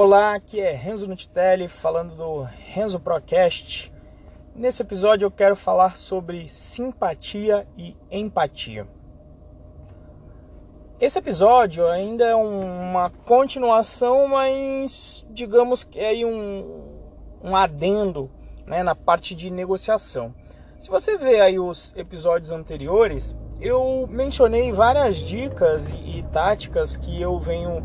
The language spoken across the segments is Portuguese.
Olá, aqui é Renzo Nutitelli falando do Renzo Procast. Nesse episódio eu quero falar sobre simpatia e empatia. Esse episódio ainda é uma continuação, mas digamos que é um, um adendo né, na parte de negociação. Se você vê aí os episódios anteriores, eu mencionei várias dicas e, e táticas que eu venho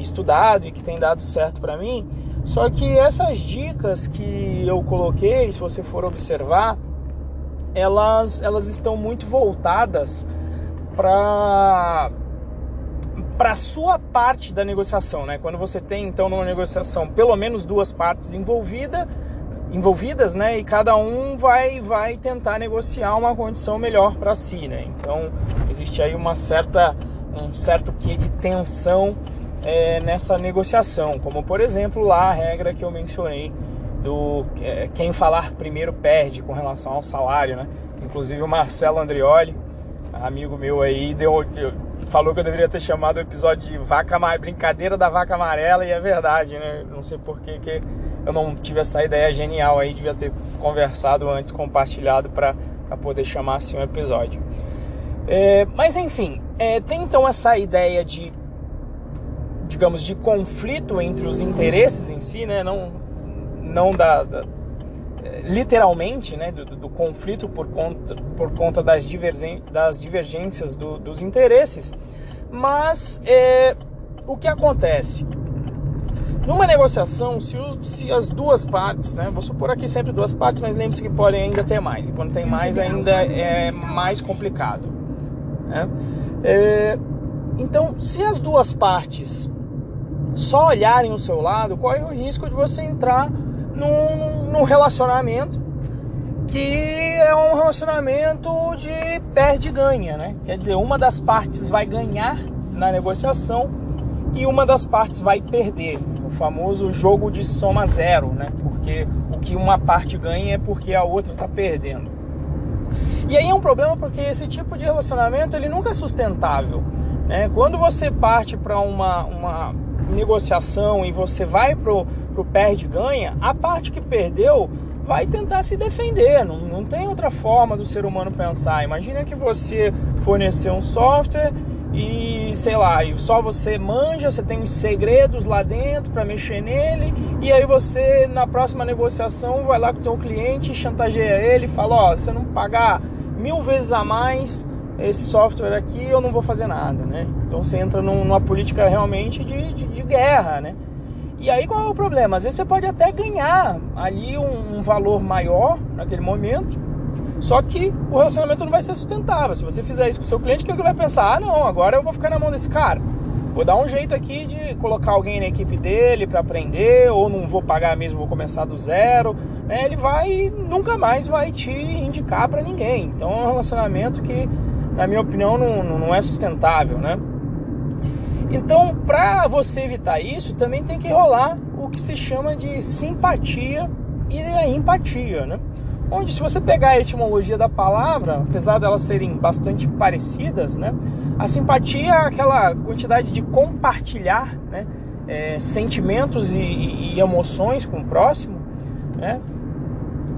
estudado e que tem dado certo para mim. Só que essas dicas que eu coloquei, se você for observar, elas, elas estão muito voltadas para para a sua parte da negociação, né? Quando você tem então numa negociação pelo menos duas partes envolvida, envolvidas, né? E cada um vai vai tentar negociar uma condição melhor para si, né? Então existe aí uma certa um certo quê de tensão é, nessa negociação, como por exemplo lá a regra que eu mencionei do é, quem falar primeiro perde com relação ao salário, né? Inclusive o Marcelo Andrioli, amigo meu aí, deu, falou que eu deveria ter chamado o episódio de vaca brincadeira da vaca amarela e é verdade, né? Não sei por que, que eu não tive essa ideia genial aí, devia ter conversado antes, compartilhado para poder chamar assim um episódio. É, mas enfim, é, tem então essa ideia de digamos, de conflito entre os interesses em si, né? Não, não da, da literalmente, né? Do, do, conflito por conta, por conta das, divergen, das divergências do, dos interesses, mas é, o que acontece? Numa negociação, se, se, as duas partes, né, vou supor aqui sempre duas partes, mas lembre-se que podem ainda ter mais. E quando tem mais, ainda é mais complicado. Né? É, então, se as duas partes só olharem o seu lado, corre o risco de você entrar num, num relacionamento que é um relacionamento de perde-ganha, né? Quer dizer, uma das partes vai ganhar na negociação e uma das partes vai perder. O famoso jogo de soma zero, né? Porque o que uma parte ganha é porque a outra está perdendo. E aí é um problema porque esse tipo de relacionamento ele nunca é sustentável. Né? Quando você parte para uma, uma negociação e você vai pro, pro perde-ganha, a parte que perdeu vai tentar se defender. Não, não tem outra forma do ser humano pensar. Imagina que você fornecer um software e sei lá, e só você manja, você tem os segredos lá dentro para mexer nele, e aí você na próxima negociação vai lá com o teu cliente, chantageia ele, fala, ó, oh, você não pagar mil vezes a mais, esse software aqui eu não vou fazer nada, né? Então você entra numa política realmente de, de, de, guerra, né? E aí qual é o problema? Às vezes você pode até ganhar ali um, um, valor maior naquele momento, só que o relacionamento não vai ser sustentável. Se você fizer isso com o seu cliente, que ele vai pensar? Ah, não, agora eu vou ficar na mão desse cara. Vou dar um jeito aqui de colocar alguém na equipe dele para aprender, ou não vou pagar mesmo, vou começar do zero. Né? Ele vai nunca mais vai te indicar para ninguém. Então é um relacionamento que na minha opinião, não, não é sustentável, né? Então, para você evitar isso, também tem que rolar o que se chama de simpatia e a empatia, né? Onde, se você pegar a etimologia da palavra, apesar delas serem bastante parecidas, né? A simpatia é aquela quantidade de compartilhar, né? É, sentimentos e, e, emoções com o próximo, né?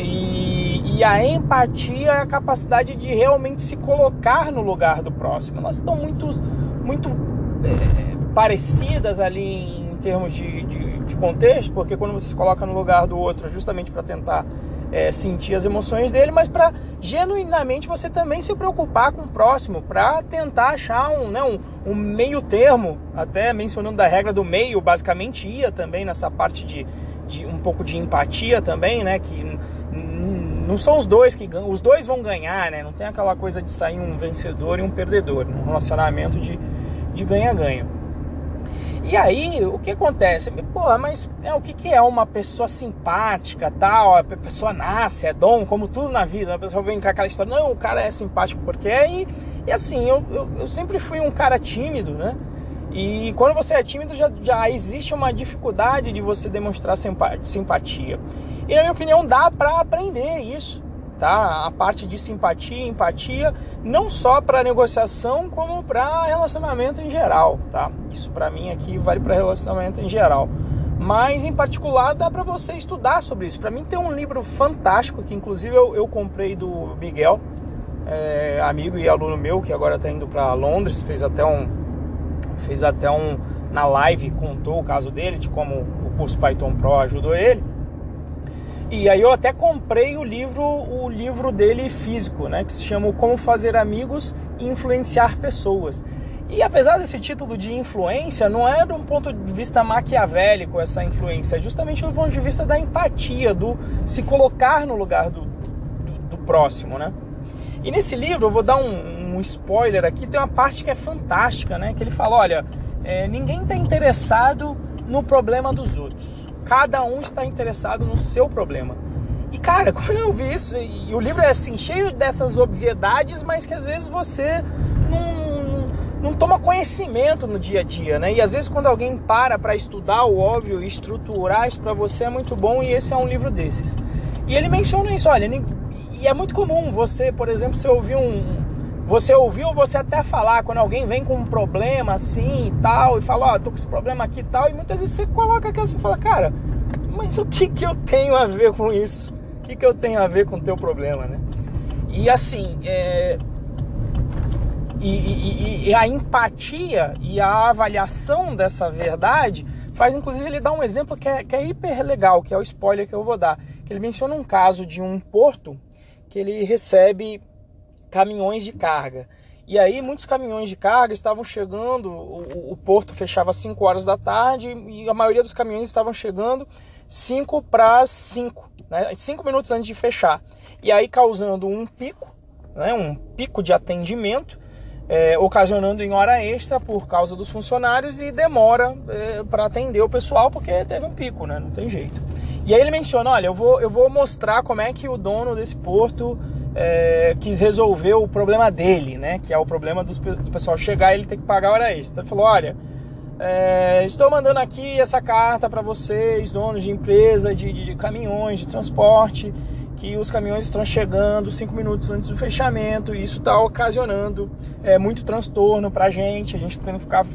E, e, a empatia é a capacidade de realmente se colocar no lugar do próximo. Elas estão muito, muito é, parecidas ali em termos de, de, de, contexto, porque quando você se coloca no lugar do outro é justamente para tentar é, sentir as emoções dele, mas para genuinamente você também se preocupar com o próximo, para tentar achar um, né, um, um meio termo, até mencionando da regra do meio, basicamente ia também nessa parte de, de um pouco de empatia também, né? Que não são os dois que ganham, os dois vão ganhar, né? Não tem aquela coisa de sair um vencedor e um perdedor, um relacionamento de de ganha-ganha. E aí, o que acontece? Porra, mas é, o que, que é uma pessoa simpática, tal? A pessoa nasce, é dom, como tudo na vida. Né? A pessoa vem com aquela história, não, o cara é simpático porque é. E, e assim, eu, eu, eu sempre fui um cara tímido, né? E quando você é tímido, já, já existe uma dificuldade de você demonstrar simpatia. E na minha opinião, dá para aprender isso, tá? A parte de simpatia, empatia, não só para negociação, como para relacionamento em geral, tá? Isso para mim aqui vale para relacionamento em geral. mas em particular dá para você estudar sobre isso. Para mim tem um livro fantástico que inclusive eu, eu comprei do Miguel, é, amigo e aluno meu que agora está indo para Londres, fez até um fez até um na live contou o caso dele de como o curso Python Pro ajudou ele. E aí eu até comprei o livro, o livro dele físico, né, que se chama Como Fazer Amigos e Influenciar Pessoas. E apesar desse título de influência, não é de um ponto de vista maquiavélico essa influência, é justamente do ponto de vista da empatia, do se colocar no lugar do, do, do próximo, né? E nesse livro, eu vou dar um, um, spoiler aqui, tem uma parte que é fantástica, né? Que ele fala, olha, é, ninguém está interessado no problema dos outros. Cada um está interessado no seu problema. E cara, quando eu vi isso, e o livro é assim, cheio dessas obviedades, mas que às vezes você não, não toma conhecimento no dia a dia, né? E às vezes quando alguém para para estudar o óbvio e estruturar isso para você é muito bom e esse é um livro desses. E ele menciona isso, olha, e é muito comum você, por exemplo, você ouvir um, você ouviu você até falar quando alguém vem com um problema assim e tal, e fala, ó, oh, tô com esse problema aqui e tal, e muitas vezes você coloca aquilo e fala, cara, mas o que que eu tenho a ver com isso? O que que eu tenho a ver com o teu problema, né? E assim, é... e, e, e a empatia e a avaliação dessa verdade faz inclusive ele dar um exemplo que é, que é hiper legal, que é o spoiler que eu vou dar. Ele menciona um caso de um porto que ele recebe caminhões de carga. E aí muitos caminhões de carga estavam chegando, o, o porto fechava às 5 horas da tarde e a maioria dos caminhões estavam chegando 5 para 5, né? 5 minutos antes de fechar. E aí causando um pico, né? um pico de atendimento, é, ocasionando em hora extra por causa dos funcionários e demora é, para atender o pessoal porque teve um pico, né? não tem jeito. E aí ele menciona, olha, eu vou, eu vou mostrar como é que o dono desse porto é, quis resolver o problema dele, né? Que é o problema dos, do pessoal chegar e ele ter que pagar hora extra. Ele falou: olha, é, estou mandando aqui essa carta para vocês, donos de empresa, de, de, de, caminhões, de transporte, que os caminhões estão chegando cinco minutos antes do fechamento e isso está ocasionando é, muito transtorno para a gente. A gente tem que ficar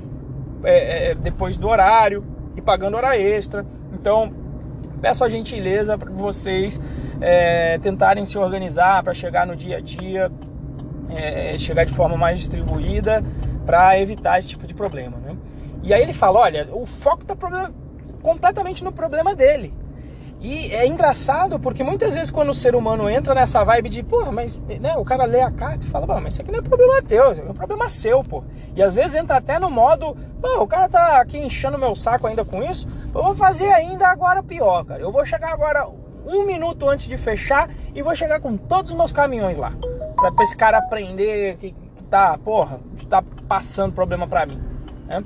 é, é, depois do horário e pagando hora extra. Então, peço a gentileza para vocês é, tentarem se organizar para chegar no dia a dia, é, chegar de forma mais distribuída para evitar esse tipo de problema. Né? E aí ele fala: olha, o foco está completamente no problema dele. E é engraçado porque muitas vezes quando o ser humano entra nessa vibe de, porra, mas né, o cara lê a carta e fala, mas isso aqui não é problema teu, é um problema seu, pô. E às vezes entra até no modo, pô, o cara tá aqui enchendo meu saco ainda com isso, eu vou fazer ainda agora pior, cara. Eu vou chegar agora um minuto antes de fechar e vou chegar com todos os meus caminhões lá. Pra, pra esse cara aprender que, que tá, porra, que tá passando problema pra mim. Né?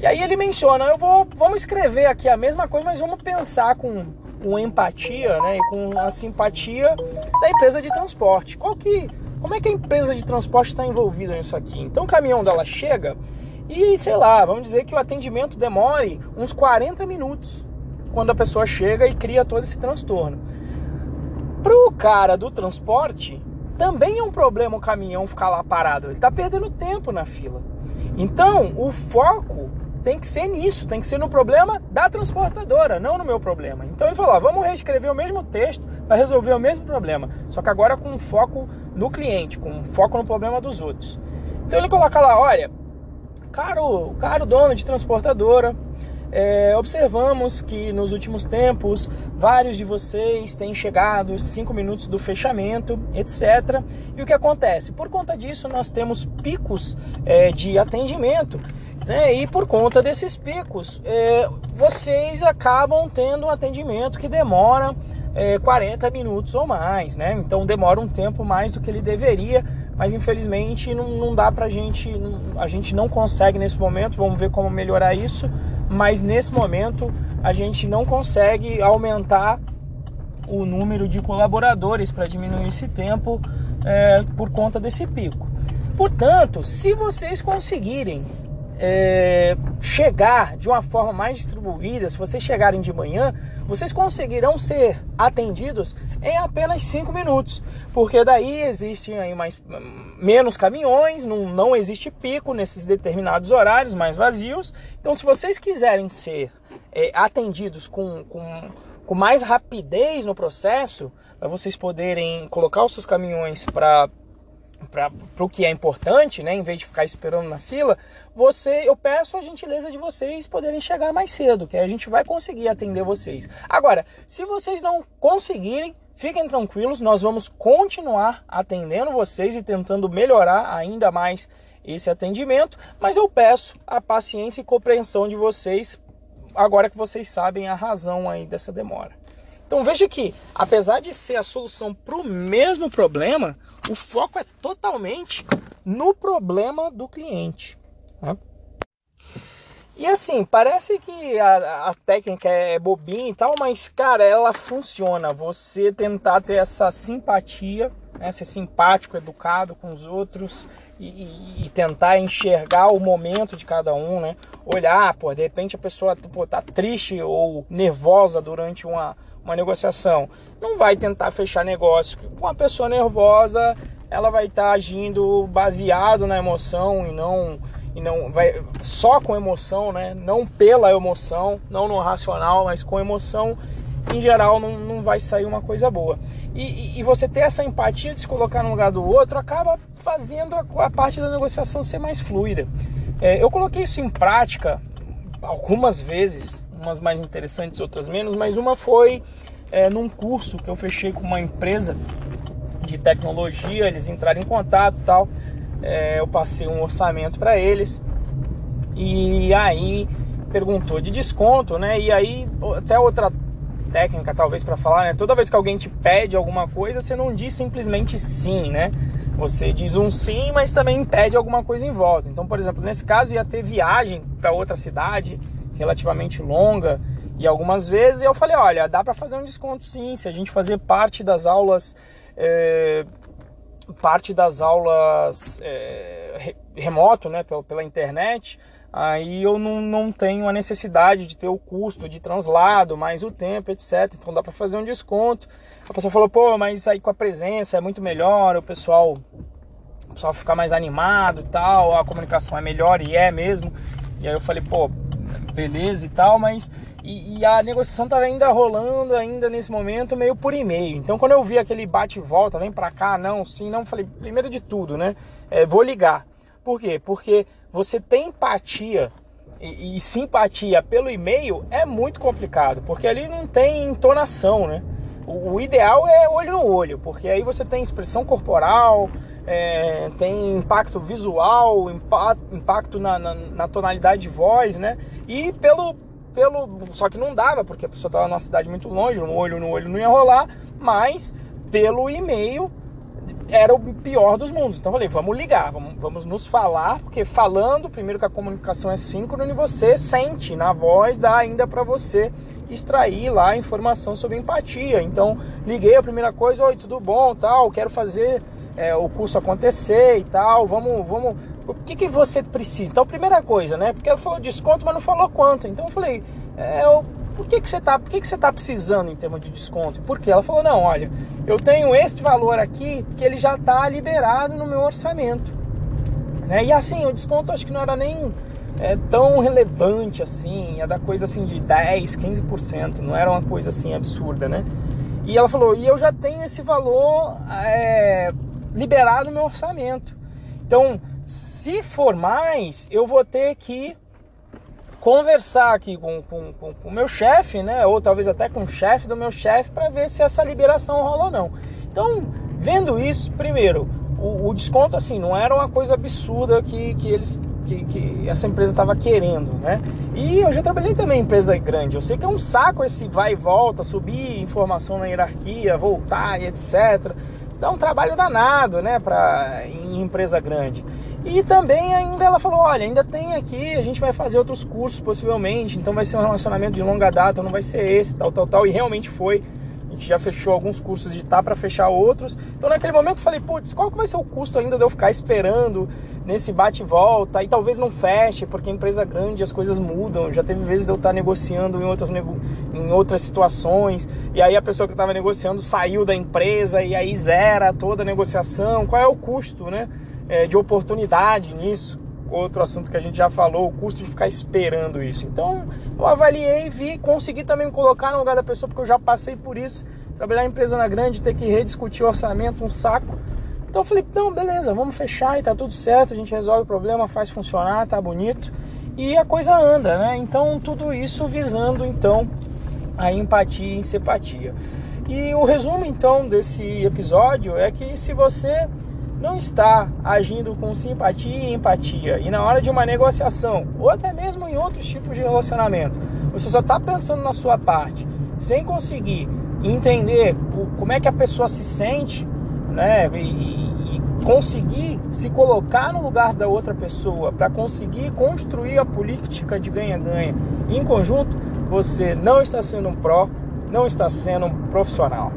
E aí ele menciona, eu vou, vamos escrever aqui a mesma coisa, mas vamos pensar com, com empatia, né, e com a simpatia da empresa de transporte. Qual que, como é que a empresa de transporte está envolvida nisso aqui? Então o caminhão dela chega e, sei lá, vamos dizer que o atendimento demore uns 40 minutos quando a pessoa chega e cria todo esse transtorno. Pro cara do transporte, também é um problema o caminhão ficar lá parado. Ele está perdendo tempo na fila. Então, o foco tem que ser nisso, tem que ser no problema da transportadora, não no meu problema. Então ele falou: ó, vamos reescrever o mesmo texto para resolver o mesmo problema, só que agora com foco no cliente, com foco no problema dos outros. Então ele coloca lá: olha, caro, caro dono de transportadora, é, observamos que nos últimos tempos vários de vocês têm chegado cinco minutos do fechamento, etc. E o que acontece? Por conta disso, nós temos picos é, de atendimento. Né? E por conta desses picos, é, vocês acabam tendo um atendimento que demora é, 40 minutos ou mais, né? Então demora um tempo mais do que ele deveria, mas infelizmente não, não dá pra gente, não, a gente não consegue nesse momento, vamos ver como melhorar isso mas nesse momento a gente não consegue aumentar o número de colaboradores para diminuir esse tempo é, por conta desse pico. Portanto, se vocês conseguirem é, chegar de uma forma mais distribuída, se vocês chegarem de manhã, vocês conseguirão ser atendidos em apenas 5 minutos, porque daí existem aí mais, menos caminhões, não, não existe pico nesses determinados horários mais vazios. Então, se vocês quiserem ser é, atendidos com, com, com mais rapidez no processo, para vocês poderem colocar os seus caminhões para para o que é importante, né, em vez de ficar esperando na fila, você, eu peço a gentileza de vocês poderem chegar mais cedo, que a gente vai conseguir atender vocês. Agora, se vocês não conseguirem, fiquem tranquilos, nós vamos continuar atendendo vocês e tentando melhorar ainda mais esse atendimento, mas eu peço a paciência e compreensão de vocês agora que vocês sabem a razão aí dessa demora. Então veja que, apesar de ser a solução para o mesmo problema, o foco é totalmente no problema do cliente. E assim, parece que a, a, técnica é bobinha e tal, mas cara, ela funciona. Você tentar ter essa simpatia, né, ser simpático, educado com os outros e, e, e, tentar enxergar o momento de cada um, né? Olhar, pô, de repente a pessoa pô, tá triste ou nervosa durante uma, uma negociação. Não vai tentar fechar negócio. Com uma pessoa nervosa, ela vai estar tá agindo baseado na emoção e não e não vai só com emoção, né? Não pela emoção, não no racional, mas com emoção. Em geral, não, não vai sair uma coisa boa. E, e, você ter essa empatia de se colocar no lugar do outro acaba fazendo a, a parte da negociação ser mais fluida. É, eu coloquei isso em prática algumas vezes umas mais interessantes, outras menos, mas uma foi é, num curso que eu fechei com uma empresa de tecnologia, eles entraram em contato tal, é, eu passei um orçamento para eles e aí perguntou de desconto, né? E aí até outra técnica talvez para falar, né? Toda vez que alguém te pede alguma coisa, você não diz simplesmente sim, né? Você diz um sim, mas também pede alguma coisa em volta. Então, por exemplo, nesse caso ia ter viagem para outra cidade relativamente longa e algumas vezes eu falei, olha, dá para fazer um desconto sim, se a gente fazer parte das aulas é, parte das aulas é, remoto, né, pela, internet, aí eu não, não tenho a necessidade de ter o custo de translado, mais o tempo, etc. Então dá para fazer um desconto. A pessoa falou, pô, mas aí com a presença é muito melhor, o pessoal, o pessoal fica mais animado e tal, a comunicação é melhor e é mesmo. E aí eu falei, pô, beleza e tal, mas e, e, a negociação estava ainda rolando ainda nesse momento meio por e-mail. Então quando eu vi aquele bate e volta, vem para cá, não, sim, não, falei, primeiro de tudo, né? É, vou ligar. Por quê? Porque você tem empatia e, e simpatia pelo e-mail é muito complicado, porque ali não tem entonação, né? O, o ideal é olho no olho, porque aí você tem expressão corporal, é, tem impacto visual, impacto na, na, na, tonalidade de voz, né? E pelo, pelo. Só que não dava, porque a pessoa estava numa cidade muito longe, no olho no olho não ia rolar, mas pelo e-mail era o pior dos mundos. Então eu falei, vamos ligar, vamos, vamos nos falar, porque falando, primeiro que a comunicação é síncrona e você sente na voz, dá ainda para você extrair lá informação sobre empatia. Então liguei a primeira coisa, oi, tudo bom, tal, quero fazer é, o curso acontecer e tal, vamos, vamos, o que, que você precisa? Então, primeira coisa, né? Porque ela falou desconto, mas não falou quanto. Então eu falei, é, eu, por que, que você está, por que, que você tá precisando em termos de desconto? Porque ela falou, não, olha, eu tenho este valor aqui que ele já está liberado no meu orçamento. Né? E assim, o desconto acho que não era nem é, tão relevante assim, ia dar coisa assim de 10, 15%, não era uma coisa assim absurda, né? E ela falou, e eu já tenho esse valor é, liberado meu orçamento. Então, se for mais, eu vou ter que conversar aqui com o com, com, com, meu chefe, né? Ou talvez até com o chefe do meu chefe para ver se essa liberação rola ou não. Então, vendo isso, primeiro, o, o desconto assim não era uma coisa absurda que, que eles que, que essa empresa estava querendo, né? E eu já trabalhei também em empresa grande. Eu sei que é um saco esse vai e volta, subir informação na hierarquia, voltar e etc. Dá um trabalho danado, né, para em empresa grande. E também ainda ela falou, olha, ainda tem aqui, a gente vai fazer outros cursos possivelmente, então vai ser um relacionamento de longa data, não vai ser esse, tal, tal, tal. E realmente foi. Gente já fechou alguns cursos de tá para fechar outros. Então naquele momento eu falei, putz, qual que vai ser o custo ainda de eu ficar esperando nesse bate e volta e talvez não feche, porque empresa grande as coisas mudam. Já teve vezes de eu estar negociando em outras, em outras situações, e aí a pessoa que estava negociando saiu da empresa e aí zera toda a negociação. Qual é o custo né, é, de oportunidade nisso? Outro assunto que a gente já falou, o custo de ficar esperando isso. Então eu avaliei, vi, consegui também me colocar no lugar da pessoa, porque eu já passei por isso. Trabalhar em empresa na grande, ter que rediscutir orçamento, um saco então eu falei, não, beleza, vamos fechar e tá tudo certo, a gente resolve o problema, faz funcionar, tá bonito. E a coisa anda, né? Então tudo isso visando então a empatia e simpatia. E o resumo então desse episódio é que se você não está agindo com simpatia e empatia e na hora de uma negociação ou até mesmo em outros tipos de relacionamento, você só está pensando na sua parte, sem conseguir entender como é que a pessoa se sente, né? E, e conseguir se colocar no lugar da outra pessoa para conseguir construir a política de ganha-ganha em conjunto, você não está sendo um pró, não está sendo um profissional.